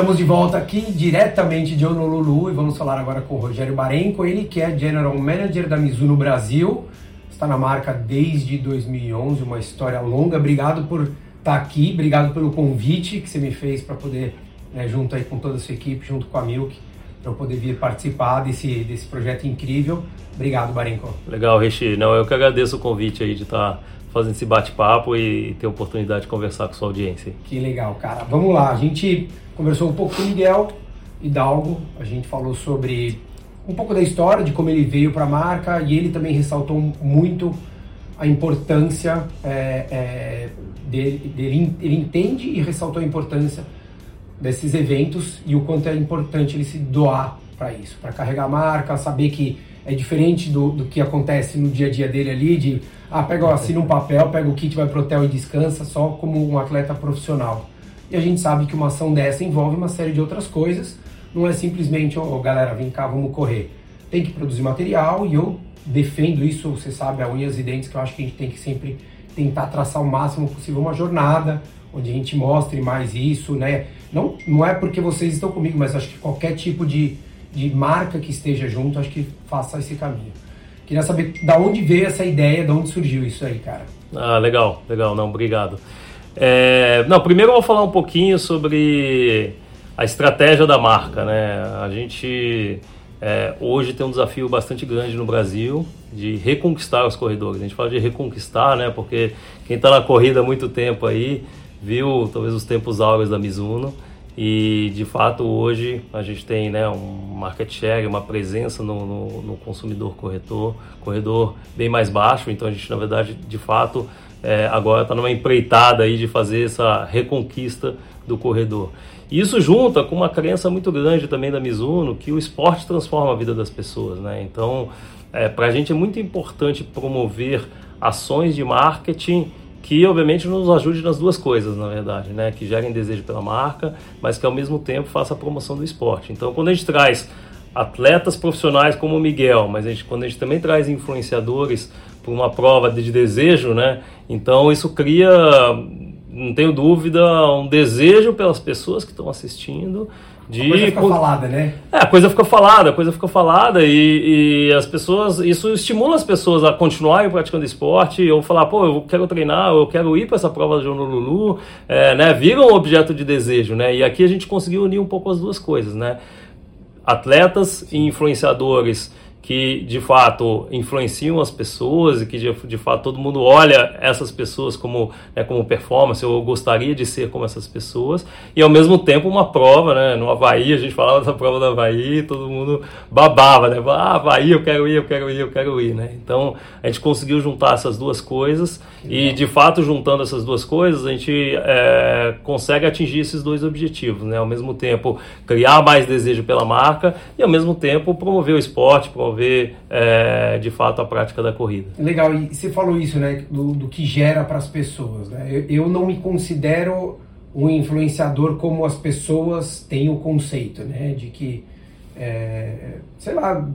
Estamos de volta aqui diretamente de Honolulu e vamos falar agora com o Rogério Barenco, ele que é General Manager da Mizuno Brasil, está na marca desde 2011, uma história longa. Obrigado por estar aqui, obrigado pelo convite que você me fez para poder, né, junto aí com toda a sua equipe, junto com a Milk, para eu poder vir participar desse, desse projeto incrível. Obrigado, Barenco. Legal, Rishi. Não, eu que agradeço o convite aí de estar tá fazendo esse bate-papo e ter a oportunidade de conversar com sua audiência. Que legal, cara. Vamos lá, a gente conversou um pouco com o Miguel Hidalgo, a gente falou sobre um pouco da história, de como ele veio para a marca e ele também ressaltou muito a importância é, é, dele, dele, ele entende e ressaltou a importância desses eventos e o quanto é importante ele se doar para isso, para carregar a marca, saber que é diferente do, do que acontece no dia a dia dele ali, de ah, pega, assina um papel, pega o kit, vai pro hotel e descansa, só como um atleta profissional. E a gente sabe que uma ação dessa envolve uma série de outras coisas, não é simplesmente, oh, galera, vem cá, vamos correr. Tem que produzir material e eu defendo isso, você sabe, a unhas e dentes, que eu acho que a gente tem que sempre tentar traçar o máximo possível uma jornada, onde a gente mostre mais isso, né? Não, não é porque vocês estão comigo, mas acho que qualquer tipo de, de marca que esteja junto, acho que faça esse caminho. Queria saber da onde veio essa ideia, de onde surgiu isso aí, cara. Ah, legal, legal, não, obrigado. É, não, primeiro eu vou falar um pouquinho sobre a estratégia da marca, né? A gente é, hoje tem um desafio bastante grande no Brasil de reconquistar os corredores. A gente fala de reconquistar, né? Porque quem está na corrida há muito tempo aí viu talvez os tempos áureos da Mizuno e de fato hoje a gente tem né, um market share, uma presença no, no, no consumidor corretor, corredor bem mais baixo, então a gente na verdade de fato é, agora está numa empreitada aí de fazer essa reconquista do corredor. Isso junta com uma crença muito grande também da Mizuno que o esporte transforma a vida das pessoas, né? Então, é, para a gente é muito importante promover ações de marketing que obviamente nos ajude nas duas coisas, na verdade, né? Que gerem desejo pela marca, mas que ao mesmo tempo faça a promoção do esporte. Então, quando a gente traz atletas profissionais como o Miguel, mas a gente, quando a gente também traz influenciadores para uma prova de desejo, né? Então isso cria, não tenho dúvida, um desejo pelas pessoas que estão assistindo de... A coisa fica falada, né? É, a coisa fica falada, a coisa fica falada e, e, as pessoas, isso estimula as pessoas a continuarem praticando esporte ou falar, pô, eu quero treinar, eu quero ir para essa prova de Honolulu, é, né? Vira um objeto de desejo, né? E aqui a gente conseguiu unir um pouco as duas coisas, né? Atletas e influenciadores que de fato influenciam as pessoas e que de, de fato todo mundo olha essas pessoas como, né, como performance, eu gostaria de ser como essas pessoas, e ao mesmo tempo uma prova, né, no Havaí, a gente falava da prova do Havaí, todo mundo babava, né, ah, Havaí, eu quero ir, eu quero ir, eu quero ir, né, então a gente conseguiu juntar essas duas coisas e de fato juntando essas duas coisas a gente é, consegue atingir esses dois objetivos, né, ao mesmo tempo criar mais desejo pela marca e ao mesmo tempo promover o esporte, promover promover é, de fato a prática da corrida. Legal, e você falou isso, né, do, do que gera para as pessoas. Né? Eu, eu, não me considero um influenciador como as pessoas têm o conceito, né, de que, é, sei lá,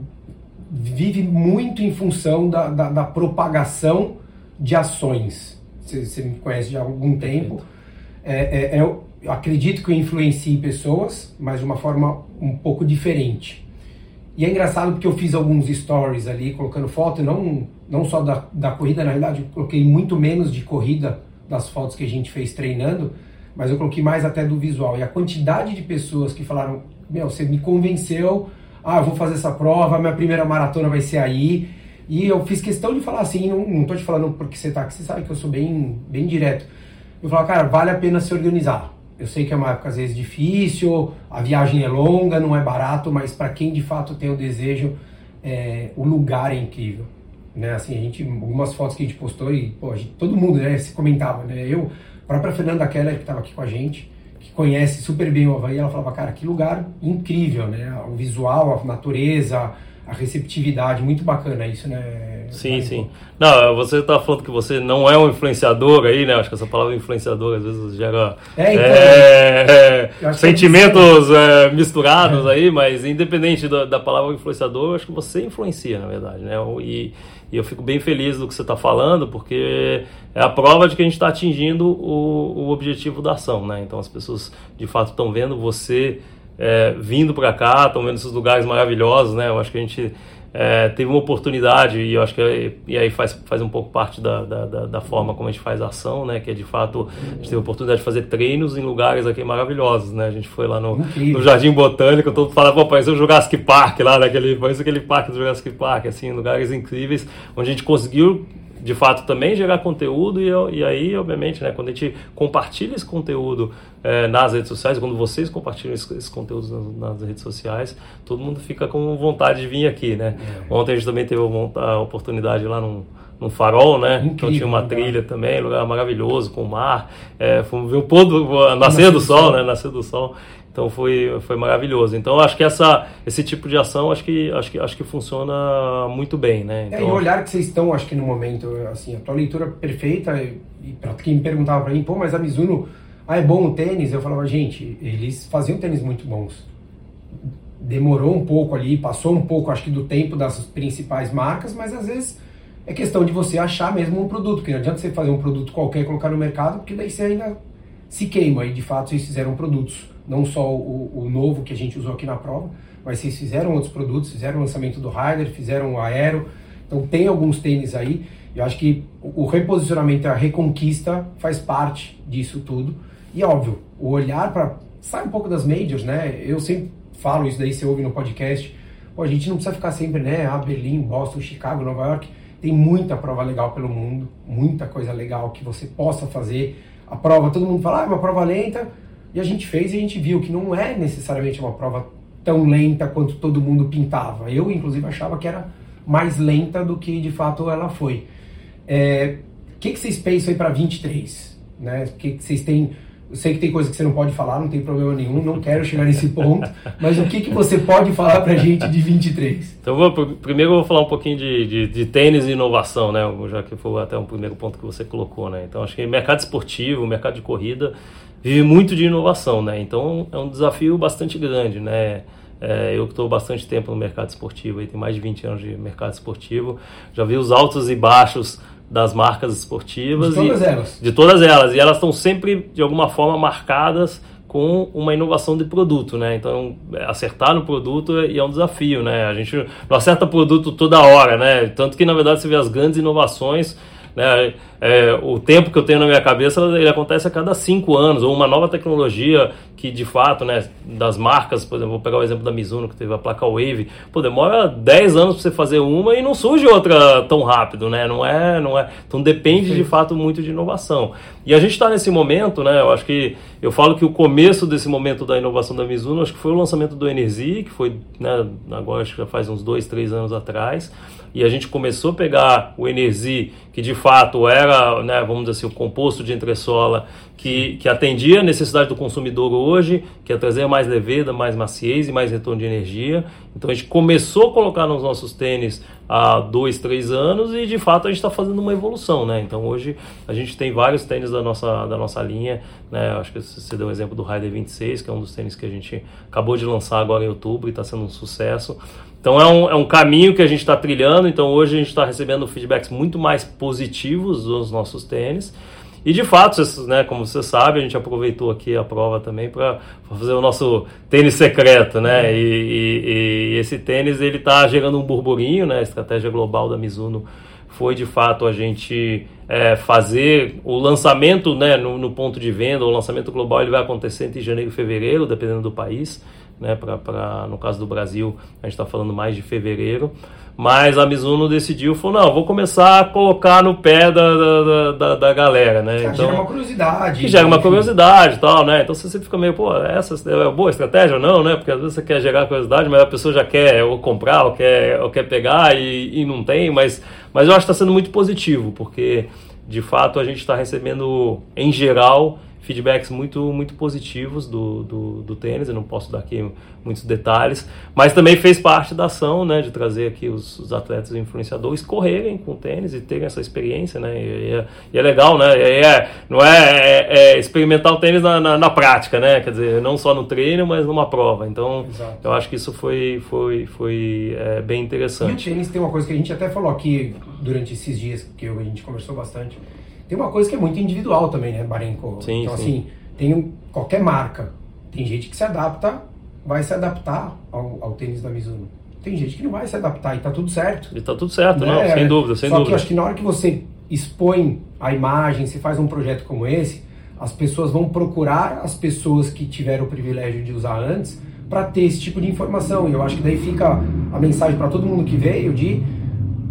vive muito em função da, da, da propagação de ações. Você, você, me conhece já há algum tempo. É, é, é eu acredito que eu influencie pessoas, mas de uma forma um pouco diferente. E é engraçado porque eu fiz alguns stories ali, colocando foto, não, não só da, da corrida, na realidade eu coloquei muito menos de corrida das fotos que a gente fez treinando, mas eu coloquei mais até do visual. E a quantidade de pessoas que falaram, meu, você me convenceu, ah, eu vou fazer essa prova, minha primeira maratona vai ser aí. E eu fiz questão de falar assim, não, não tô te falando porque você tá aqui, você sabe que eu sou bem, bem direto. Eu falo, cara, vale a pena se organizar. Eu sei que é uma época às vezes difícil, a viagem é longa, não é barato, mas para quem de fato tem o desejo, é, o lugar é incrível. Né? Assim, a gente, algumas fotos que a gente postou e pô, gente, todo mundo né, se comentava, né? Eu, a própria Fernanda Keller, que estava aqui com a gente, que conhece super bem o Havaí, ela falava, cara, que lugar incrível, né? O visual, a natureza, a receptividade, muito bacana isso, né? Sim, sim. Não, você está falando que você não é um influenciador aí, né? Acho que essa palavra influenciador às vezes gera é, então, é, é, sentimentos é, misturados aí, mas independente da, da, palavra influenciador, acho que você influencia, na verdade, né? E, e eu fico bem feliz do que você está falando, porque é a prova de que a gente está atingindo o, o objetivo da ação, né? Então as pessoas de fato estão vendo você é, vindo para cá, estão vendo esses lugares maravilhosos, né? Eu acho que a gente é, teve uma oportunidade e eu acho que e aí faz, faz um pouco parte da, da, da, forma como a gente faz a ação, né? Que é de fato a gente teve a oportunidade de fazer treinos em lugares aqui maravilhosos, né? A gente foi lá no, no Jardim Botânico, todo mundo falava, pô, parece o Jurassic Park lá, naquele, parece aquele parque do Jurassic Park, assim, lugares incríveis, onde a gente conseguiu de fato também gerar conteúdo e, e aí, obviamente, né, quando a gente compartilha esse conteúdo é, nas redes sociais, quando vocês compartilham esse, esse conteúdo nas, nas, redes sociais, todo mundo fica com vontade de vir aqui, né? É. Ontem a gente também teve a oportunidade lá num, num farol, né? Incrível, então tinha uma né? trilha também, lugar maravilhoso, com o mar. É, fomos ver o pôr do, nascer do sol, né? Nascer do sol. Então foi, foi maravilhoso. Então acho que essa, esse tipo de ação acho que, acho que, acho que funciona muito bem, né? Então... É, e o olhar que vocês estão, acho que no momento, assim, a tua leitura perfeita, e para quem me perguntava para mim, pô, mas a Mizuno, ah, é bom o tênis? Eu falava, gente, eles faziam tênis muito bons. Demorou um pouco ali, passou um pouco, acho que, do tempo das principais marcas, mas às vezes é questão de você achar mesmo um produto, que não adianta você fazer um produto qualquer e colocar no mercado, porque daí você ainda se queima, e de fato vocês fizeram produtos não só o, o, novo que a gente usou aqui na prova, mas vocês fizeram outros produtos, fizeram o lançamento do Rider, fizeram o Aero, então tem alguns tênis aí, eu acho que o reposicionamento, a reconquista faz parte disso tudo, e óbvio, o olhar para, sai um pouco das majors, né, eu sempre falo isso daí, você ouve no podcast, Pô, a gente não precisa ficar sempre, né, ah, Berlim, Boston, Chicago, Nova York, tem muita prova legal pelo mundo, muita coisa legal que você possa fazer, a prova, todo mundo fala, ah, é uma prova lenta, e a gente fez e a gente viu que não é necessariamente uma prova tão lenta quanto todo mundo pintava. Eu, inclusive, achava que era mais lenta do que de fato ela foi. O é, que, que vocês pensam aí para 23? Né? O que, que vocês têm eu sei que tem coisa que você não pode falar, não tem problema nenhum, não quero chegar nesse ponto, mas o que, que você pode falar para a gente de 23? Então, vou, primeiro eu vou falar um pouquinho de, de, de, tênis e inovação, né? já que foi até um primeiro ponto que você colocou. Né? Então, acho que mercado esportivo, mercado de corrida, vive muito de inovação, né? Então é um desafio bastante grande, né? É, eu que estou bastante tempo no mercado esportivo, aí tem mais de 20 anos de mercado esportivo, já vi os altos e baixos das marcas esportivas. De todas e, elas. De todas elas. E elas estão sempre, de alguma forma, marcadas com uma inovação de produto, né? Então, acertar no produto é, é um desafio, né? A gente não acerta produto toda hora, né? Tanto que, na verdade, você vê as grandes inovações né? É, o tempo que eu tenho na minha cabeça ele acontece a cada cinco anos, ou uma nova tecnologia que de fato, né, das marcas, por exemplo, vou pegar o exemplo da Mizuno que teve a placa Wave, pô, demora 10 anos para você fazer uma e não surge outra tão rápido, né? Não é, não é. Então depende de fato muito de inovação. E a gente está nesse momento, né? Eu acho que eu falo que o começo desse momento da inovação da Mizuno, acho que foi o lançamento do Energy, que foi, né, agora acho que já faz uns dois, três anos atrás e a gente começou a pegar o Energy, que de fato era, né, vamos dizer assim, o composto de entressola que, que atendia a necessidade do consumidor hoje, que é trazer mais leveza, mais maciez e mais retorno de energia. Então a gente começou a colocar nos nossos tênis há dois, três anos e de fato a gente está fazendo uma evolução, né? Então hoje a gente tem vários tênis da nossa, da nossa linha, né? Acho que você deu o um exemplo do Rider 26, que é um dos tênis que a gente acabou de lançar agora em outubro e está sendo um sucesso. Então é um, é um caminho que a gente está trilhando. Então hoje a gente está recebendo feedbacks muito mais positivos dos nossos tênis. E de fato, né, como você sabe, a gente aproveitou aqui a prova também para fazer o nosso tênis secreto, né? E, e, e esse tênis ele está gerando um burburinho, né? A estratégia global da Mizuno foi de fato a gente é, fazer o lançamento né, no, no, ponto de venda, o lançamento global ele vai acontecer entre janeiro e fevereiro, dependendo do país né? Pra, pra, no caso do Brasil, a gente está falando mais de fevereiro. Mas a Mizuno decidiu, falou, não, vou começar a colocar no pé da, da, da, da galera, né? então, gera uma curiosidade. Que gera uma curiosidade e tal, né? Então você fica meio, pô, essa é boa estratégia ou não, né? Porque às vezes você quer gerar curiosidade, mas a pessoa já quer ou comprar, ou quer, ou quer pegar e, e não tem, mas, mas eu acho que está sendo muito positivo, porque de fato a gente está recebendo, em geral, feedbacks muito, muito positivos do, do, do, tênis, eu não posso dar aqui muitos detalhes, mas também fez parte da ação, né, de trazer aqui os, os atletas e influenciadores correrem com o tênis e terem essa experiência, né, e, é, e é, legal, né, é, não é, é, é, experimentar o tênis na, na, na, prática, né, quer dizer, não só no treino, mas numa prova, então Exato. eu acho que isso foi, foi, foi é, bem interessante. E o tênis tem uma coisa que a gente até falou aqui durante esses dias, que a gente conversou bastante, tem uma coisa que é muito individual também, né, Barenco? Sim, então, sim. assim, tem qualquer marca. Tem gente que se adapta, vai se adaptar ao, ao tênis da Mizuno. Tem gente que não vai se adaptar e tá tudo certo. E tá tudo certo, né? não, sem dúvida, sem Só dúvida. que eu acho que na hora que você expõe a imagem, se faz um projeto como esse, as pessoas vão procurar as pessoas que tiveram o privilégio de usar antes para ter esse tipo de informação. E eu acho que daí fica a mensagem para todo mundo que veio de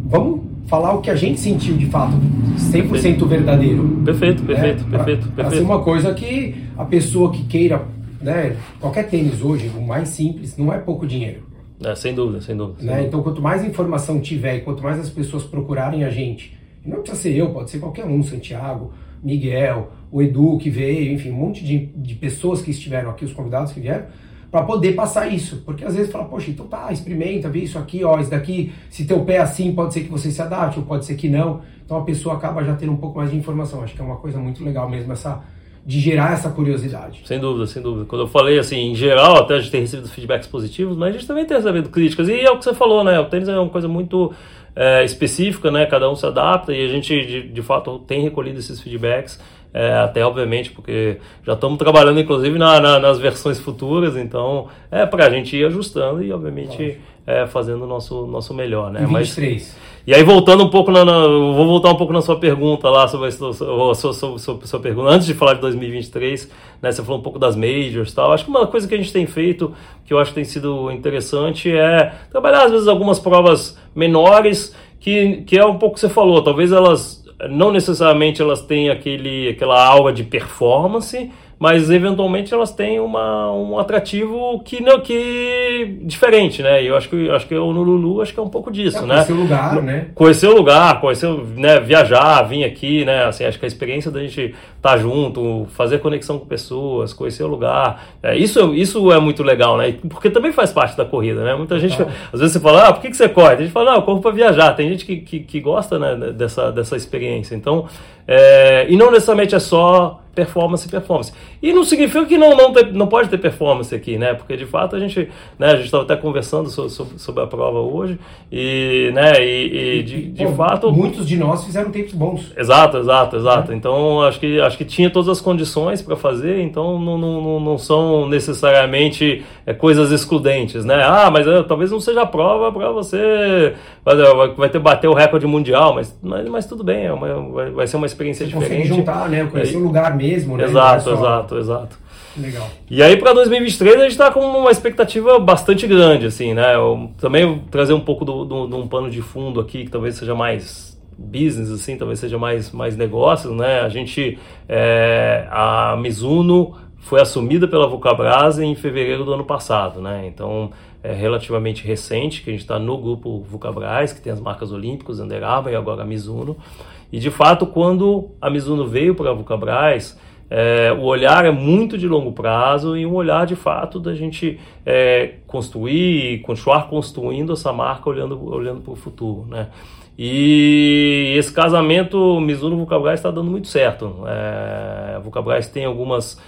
vamos falar o que a gente sentiu de fato, 100% perfeito. verdadeiro. Perfeito, perfeito, né? perfeito. Para ser uma coisa que a pessoa que queira, né, qualquer tênis hoje, o mais simples, não é pouco dinheiro. É, sem dúvida, sem dúvida. Sem né? dúvida. Então, quanto mais informação tiver e quanto mais as pessoas procurarem a gente, não precisa ser eu, pode ser qualquer um, Santiago, Miguel, o Edu que veio, enfim, um monte de, de pessoas que estiveram aqui, os convidados que vieram, para poder passar isso. Porque às vezes fala, poxa, então tá, experimenta, vê isso aqui, ó, isso daqui, se teu pé é assim, pode ser que você se adapte, ou pode ser que não. Então a pessoa acaba já tendo um pouco mais de informação. Acho que é uma coisa muito legal mesmo essa de gerar essa curiosidade. Sem dúvida, sem dúvida. Quando eu falei assim, em geral, até a gente tem recebido feedbacks positivos, mas a gente também tem recebido críticas. E é o que você falou, né? O tênis é uma coisa muito é, específica, né? Cada um se adapta e a gente, de, de fato, tem recolhido esses feedbacks é, até obviamente porque já estamos trabalhando inclusive na, na, nas versões futuras, então é para a gente ir ajustando e obviamente é, fazendo o nosso, nosso melhor, né? E 23. Mas, e aí voltando um pouco na, na, vou voltar um pouco na sua pergunta lá sobre a sua, sua, sua, sua, sua pergunta antes de falar de 2023, né? Você falou um pouco das majors, tal. Acho que uma coisa que a gente tem feito que eu acho que tem sido interessante é trabalhar às vezes algumas provas menores que, que é um pouco que você falou, talvez elas não necessariamente elas têm aquele, aquela aura de performance, mas eventualmente elas têm uma, um atrativo que não que diferente, né? E eu acho que acho que o Lulu acho que é um pouco disso, é, né? Conhecer o lugar, né? Conhecer o lugar, conhecer, né, viajar, vir aqui, né? Assim, acho que a experiência da gente estar tá junto, fazer conexão com pessoas, conhecer o lugar, é, isso isso é muito legal, né? Porque também faz parte da corrida, né? Muita gente às vezes você fala, ah, por que, que você corre? A gente fala, não, eu corro para viajar. Tem gente que, que, que gosta, né, dessa dessa experiência. Então, é, e não necessariamente é só performance, performance. E não significa que não, não, ter, não pode ter performance aqui, né? Porque de fato a gente, né, a gente estava até conversando sobre, sobre, a prova hoje e, né, e, e de, de fato muitos de nós fizeram tempos bons. Exato, exato, exato. É. Então acho que acho que tinha todas as condições para fazer, então não, não, não são necessariamente é, coisas excludentes, né? Ah, mas é, talvez não seja a prova para você vai, vai ter bater o recorde mundial, mas, mas, mas tudo bem, é uma, vai, vai ser uma experiência você diferente. juntar, né? Conhecer o lugar mesmo mesmo, né? Exato, só... exato, exato. Legal. E aí para 2023 a gente está com uma expectativa bastante grande, assim, né? Eu também trazer um pouco de um pano de fundo aqui que talvez seja mais business, assim, talvez seja mais, mais negócios, né? A gente, é, a Mizuno foi assumida pela Vulcabras em fevereiro do ano passado, né? Então é relativamente recente que a gente está no grupo Vulcabras, que tem as marcas olímpicas, Under Armour e agora a Mizuno. E de fato, quando a Mizuno veio para a Vulcabras, é, o olhar é muito de longo prazo e um olhar de fato da gente é, construir e continuar construindo essa marca olhando, olhando para o futuro. Né? E esse casamento Mizuno-Vulcabras está dando muito certo. É, a Vulcabras tem algumas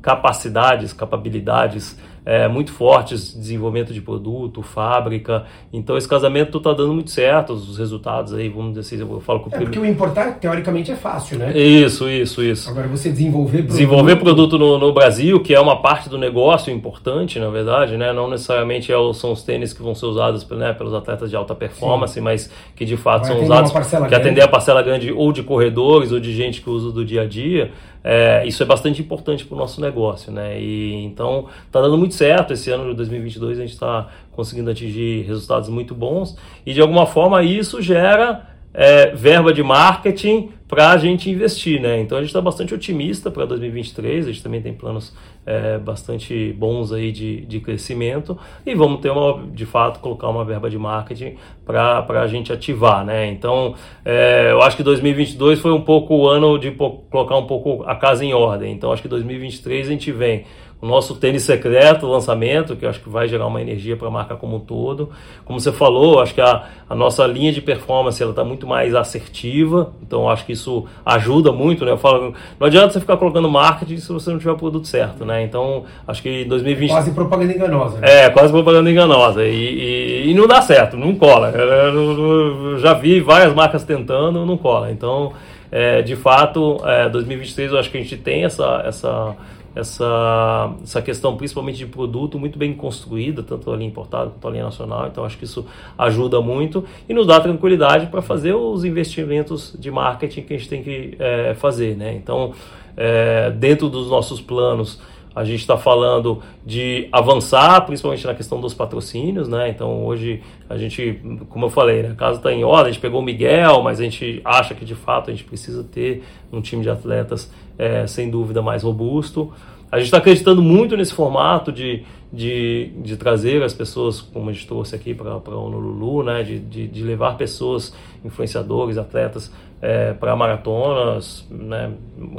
capacidades, capabilidades é, muito fortes, desenvolvimento de produto, fábrica. Então esse casamento está dando muito certo, os resultados aí, vamos dizer assim, eu falo com o é, Porque o importar, teoricamente, é fácil, né? Isso, isso, isso. Agora você desenvolver produto... Desenvolver produto no, no Brasil, que é uma parte do negócio importante, na verdade, né? Não necessariamente é, são os tênis que vão ser usados né, pelos atletas de alta performance, Sim. mas que de fato Vai são usados que atender a parcela grande ou de corredores ou de gente que usa do dia a dia. É, isso é bastante importante para o nosso negócio, né? E então está dando muito certo. Esse ano de 2022 a gente está conseguindo atingir resultados muito bons e de alguma forma isso gera é, verba de marketing para a gente investir, né? Então a gente está bastante otimista para 2023, a gente também tem planos é, bastante bons aí de, de crescimento e vamos ter uma, de fato, colocar uma verba de marketing para a gente ativar, né? Então é, eu acho que 2022 foi um pouco o ano de colocar um pouco a casa em ordem, então acho que 2023 a gente vem o nosso tênis secreto, lançamento, que eu acho que vai gerar uma energia para a marca como um todo. Como você falou, acho que a, a nossa linha de performance ela está muito mais assertiva, então acho que isso ajuda muito, né? Eu falo, não adianta você ficar colocando marketing se você não tiver o produto certo, né? Então, acho que em 2020... Quase propaganda enganosa. Né? É, quase propaganda enganosa. E, e, e, não dá certo, não cola. Eu já vi várias marcas tentando, não cola. Então, é, de fato, é, 2023 eu acho que a gente tem essa... essa essa, essa questão principalmente de produto muito bem construída, tanto a linha importada quanto a linha nacional, então acho que isso ajuda muito e nos dá tranquilidade para fazer os investimentos de marketing que a gente tem que é, fazer, né? Então, é, dentro dos nossos planos, a gente está falando de avançar, principalmente na questão dos patrocínios, né? Então hoje a gente, como eu falei, né? a casa está em ordem, a gente pegou o Miguel, mas a gente acha que de fato a gente precisa ter um time de atletas é, sem dúvida mais robusto. A gente está acreditando muito nesse formato de, de, de, trazer as pessoas, como a gente trouxe aqui para o Honolulu, né? De, de, de, levar pessoas, influenciadores, atletas, é, para maratonas né?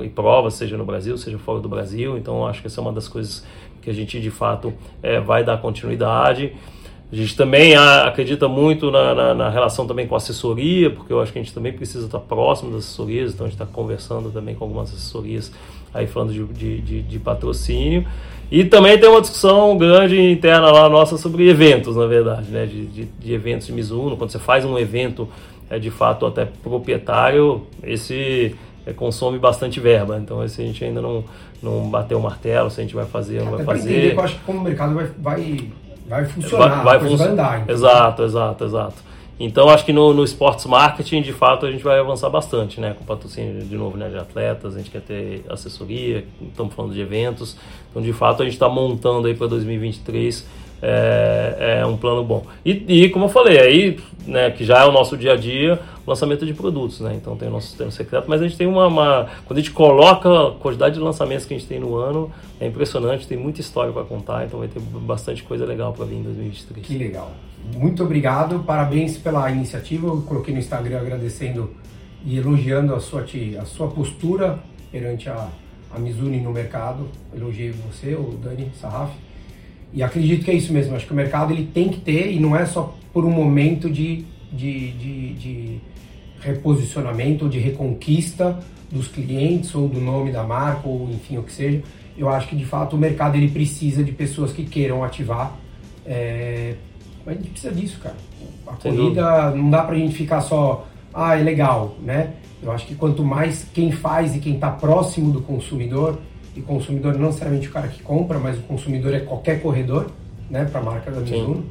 e provas, seja no Brasil, seja fora do Brasil. Então, acho que essa é uma das coisas que a gente, de fato, é, vai dar continuidade. A gente também acredita muito na, na, na, relação também com a assessoria, porque eu acho que a gente também precisa estar próximo das assessorias, então a gente está conversando também com algumas assessorias aí falando de, de, de, de, patrocínio. E também tem uma discussão grande interna lá nossa sobre eventos, na verdade, né? De, de, eventos de Mizuno. Quando você faz um evento é de fato até proprietário, esse é, consome bastante verba. Então esse a gente ainda não, não bateu o martelo, se a gente vai fazer ou não vai fazer. Entender eu acho que como o mercado vai, vai, vai funcionar, vai, vai, fun vai andar. Então. Exato, exato, exato. Então acho que no, no sports marketing, de fato, a gente vai avançar bastante, né? Com patrocínio de novo, né? De atletas, a gente quer ter assessoria, estamos falando de eventos. Então, de fato, a gente está montando aí para 2023 é, é, um plano bom. E, e, como eu falei, aí, né, que já é o nosso dia a dia, lançamento de produtos, né? Então tem o nosso sistema secreto, mas a gente tem uma, uma, Quando a gente coloca a quantidade de lançamentos que a gente tem no ano, é impressionante, tem muita história para contar, então vai ter bastante coisa legal para vir em 2023. Que legal. Muito obrigado, parabéns pela iniciativa. Eu coloquei no Instagram agradecendo e elogiando a sua, a sua postura perante a, a Mizuni no mercado. Elogiei você, o Dani Sarraf. E acredito que é isso mesmo. Acho que o mercado ele tem que ter, e não é só por um momento de, de, de, de reposicionamento ou de reconquista dos clientes ou do nome da marca ou enfim o que seja. Eu acho que de fato o mercado ele precisa de pessoas que queiram ativar é, a gente precisa disso, cara. A Sem corrida dúvida. não dá pra gente ficar só, ah, é legal, né? Eu acho que quanto mais quem faz e quem está próximo do consumidor, e consumidor não necessariamente o cara que compra, mas o consumidor é qualquer corredor, né, para a marca da Mizuno,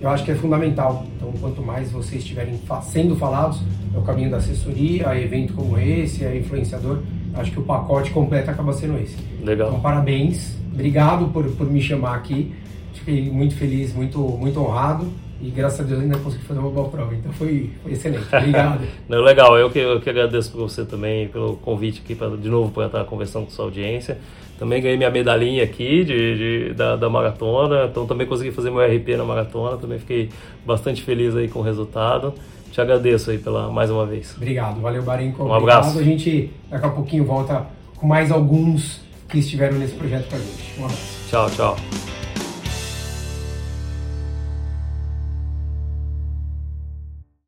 eu acho que é fundamental. Então, quanto mais vocês estiverem sendo falados, é o caminho da assessoria, a evento como esse, a influenciador, acho que o pacote completo acaba sendo esse. Legal. Então, parabéns, obrigado por, por me chamar aqui. Fiquei muito feliz, muito, muito honrado e graças a Deus ainda consegui fazer uma boa prova. Então foi, foi excelente. Obrigado. Não, legal, eu que, eu que agradeço por você também, pelo convite aqui pra, de novo para estar conversando com sua audiência. Também ganhei minha medalhinha aqui de, de da, da, maratona, então também consegui fazer meu RP na maratona, também fiquei bastante feliz aí com o resultado. Te agradeço aí pela mais uma vez. Obrigado, valeu Barinco. Um abraço. A gente daqui a pouquinho volta com mais alguns que estiveram nesse projeto com a gente. Um abraço. Tchau, tchau.